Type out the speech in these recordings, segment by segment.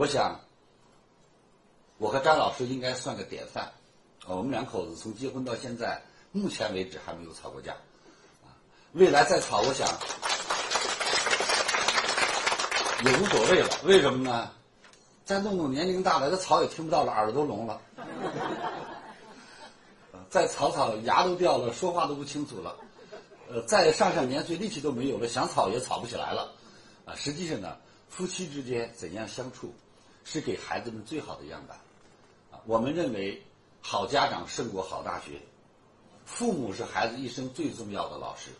我想，我和张老师应该算个典范。我们两口子从结婚到现在，目前为止还没有吵过架。未来再吵，我想也无所谓了。为什么呢？再弄弄年龄大了，这吵也听不到了，耳朵都聋了。再吵吵，牙都掉了，说话都不清楚了。呃，再上上年岁，力气都没有了，想吵也吵不起来了。啊，实际上呢，夫妻之间怎样相处，是给孩子们最好的样板。啊，我们认为，好家长胜过好大学。父母是孩子一生最重要的老师。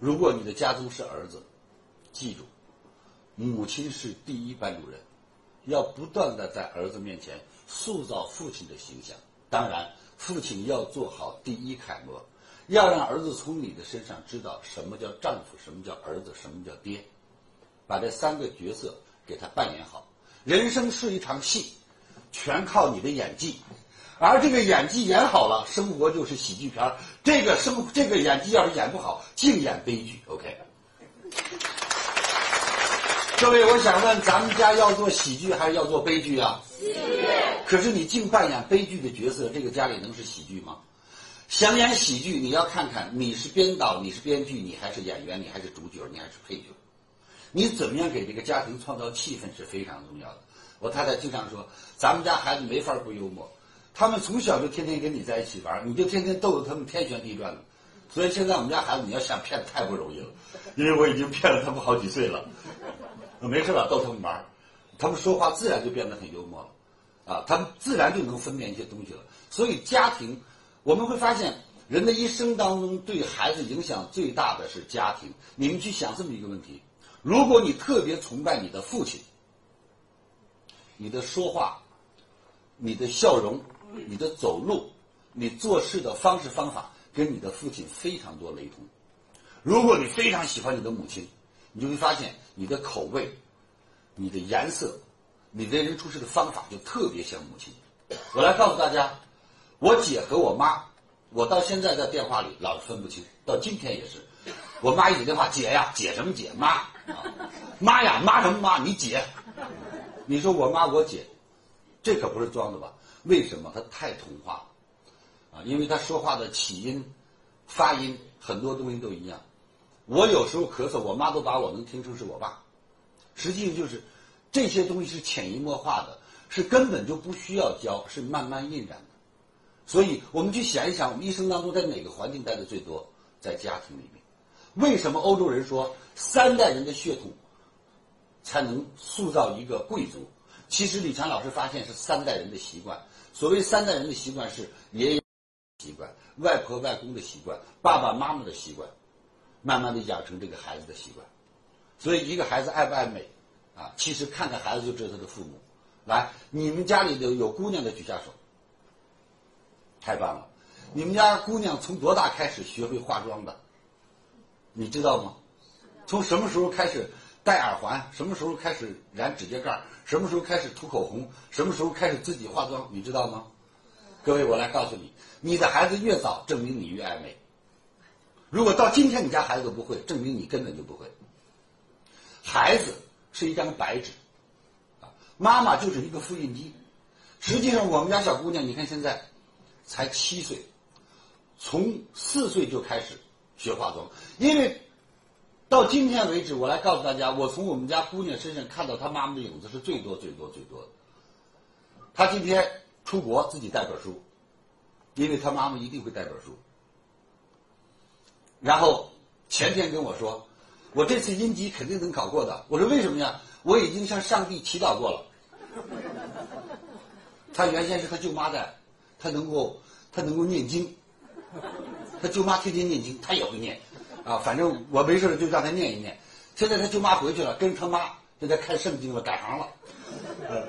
如果你的家中是儿子，记住，母亲是第一班主任，要不断的在儿子面前塑造父亲的形象。当然，父亲要做好第一楷模。要让儿子从你的身上知道什么叫丈夫，什么叫儿子，什么叫爹，把这三个角色给他扮演好。人生是一场戏，全靠你的演技，而这个演技演好了，生活就是喜剧片这个生这个演技要是演不好，净演悲剧。OK。各位，我想问，咱们家要做喜剧还是要做悲剧啊？喜剧。可是你净扮演悲剧的角色，这个家里能是喜剧吗？想演喜剧，你要看看你是编导，你是编剧，你还是演员，你还是主角，你还是配角，你怎么样给这个家庭创造气氛是非常重要的。我太太经常说，咱们家孩子没法不幽默，他们从小就天天跟你在一起玩，你就天天逗得他们天旋地转的。所以现在我们家孩子你要想骗太不容易了，因为我已经骗了他们好几岁了。没事了，逗他们玩，他们说话自然就变得很幽默了，啊，他们自然就能分辨一些东西了。所以家庭。我们会发现，人的一生当中对孩子影响最大的是家庭。你们去想这么一个问题：如果你特别崇拜你的父亲，你的说话、你的笑容、你的走路、你做事的方式方法跟你的父亲非常多雷同；如果你非常喜欢你的母亲，你就会发现你的口味、你的颜色、你为人处事的方法就特别像母亲。我来告诉大家。我姐和我妈，我到现在在电话里老是分不清，到今天也是。我妈一打电话，姐呀，姐什么姐？妈，妈呀，妈什么妈？你姐？你说我妈我姐，这可不是装的吧？为什么？她太童话了啊！因为她说话的起音、发音很多东西都一样。我有时候咳嗽，我妈都把我能听成是我爸。实际上就是这些东西是潜移默化的，是根本就不需要教，是慢慢印染的。所以，我们去想一想，我们一生当中在哪个环境待的最多？在家庭里面。为什么欧洲人说三代人的血统才能塑造一个贵族？其实李强老师发现是三代人的习惯。所谓三代人的习惯是爷爷习惯、外婆外公的习惯、爸爸妈妈的习惯，慢慢的养成这个孩子的习惯。所以，一个孩子爱不爱美啊？其实看看孩子就知道他的父母。来，你们家里的有姑娘的举下手。太棒了！你们家姑娘从多大开始学会化妆的？你知道吗？从什么时候开始戴耳环？什么时候开始染指甲盖？什么时候开始涂口红？什么时候开始自己化妆？你知道吗？各位，我来告诉你，你的孩子越早，证明你越爱美。如果到今天你家孩子都不会，证明你根本就不会。孩子是一张白纸，啊，妈妈就是一个复印机。实际上，我们家小姑娘，你看现在。才七岁，从四岁就开始学化妆，因为到今天为止，我来告诉大家，我从我们家姑娘身上看到她妈妈的影子是最多、最多、最多的。她今天出国自己带本书，因为她妈妈一定会带本书。然后前天跟我说，我这次音级肯定能考过的。我说为什么呀？我已经向上帝祈祷过了。他原先是他舅妈在。他能够，他能够念经，他舅妈天天念经，他也会念，啊，反正我没事就让他念一念。现在他舅妈回去了，跟着他妈就在看圣经了，改行了。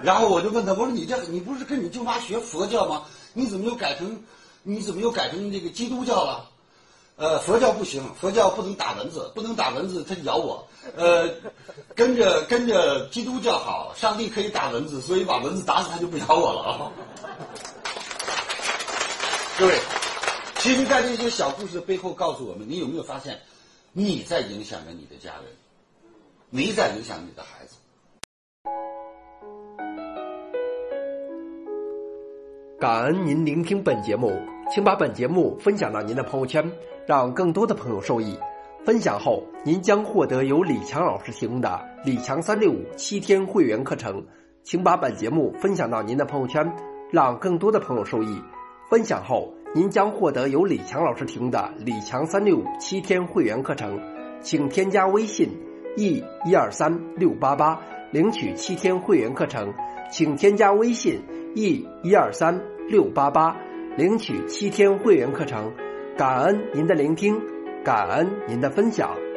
然后我就问他，我说你这你不是跟你舅妈学佛教吗？你怎么又改成，你怎么又改成这个基督教了？呃，佛教不行，佛教不能打蚊子，不能打蚊子，它咬我。呃，跟着跟着基督教好，上帝可以打蚊子，所以把蚊子打死，它就不咬我了啊。各位，其实在这些小故事背后告诉我们你有没有发现你在影响着你的家人你在影响你的孩子。感恩您聆听本节目请把本节目分享到您的朋友圈让更多的朋友受益。分享后您将获得由李强老师提供的李强三六五七天会员课程请把本节目分享到您的朋友圈让更多的朋友受益。分享后您将获得由李强老师提供的李强三六五七天会员课程。请添加微信 e 一二三六八八领取七天会员课程。请添加微信 e 一二三六八八领取七天会员课程。感恩您的聆听。感恩您的分享。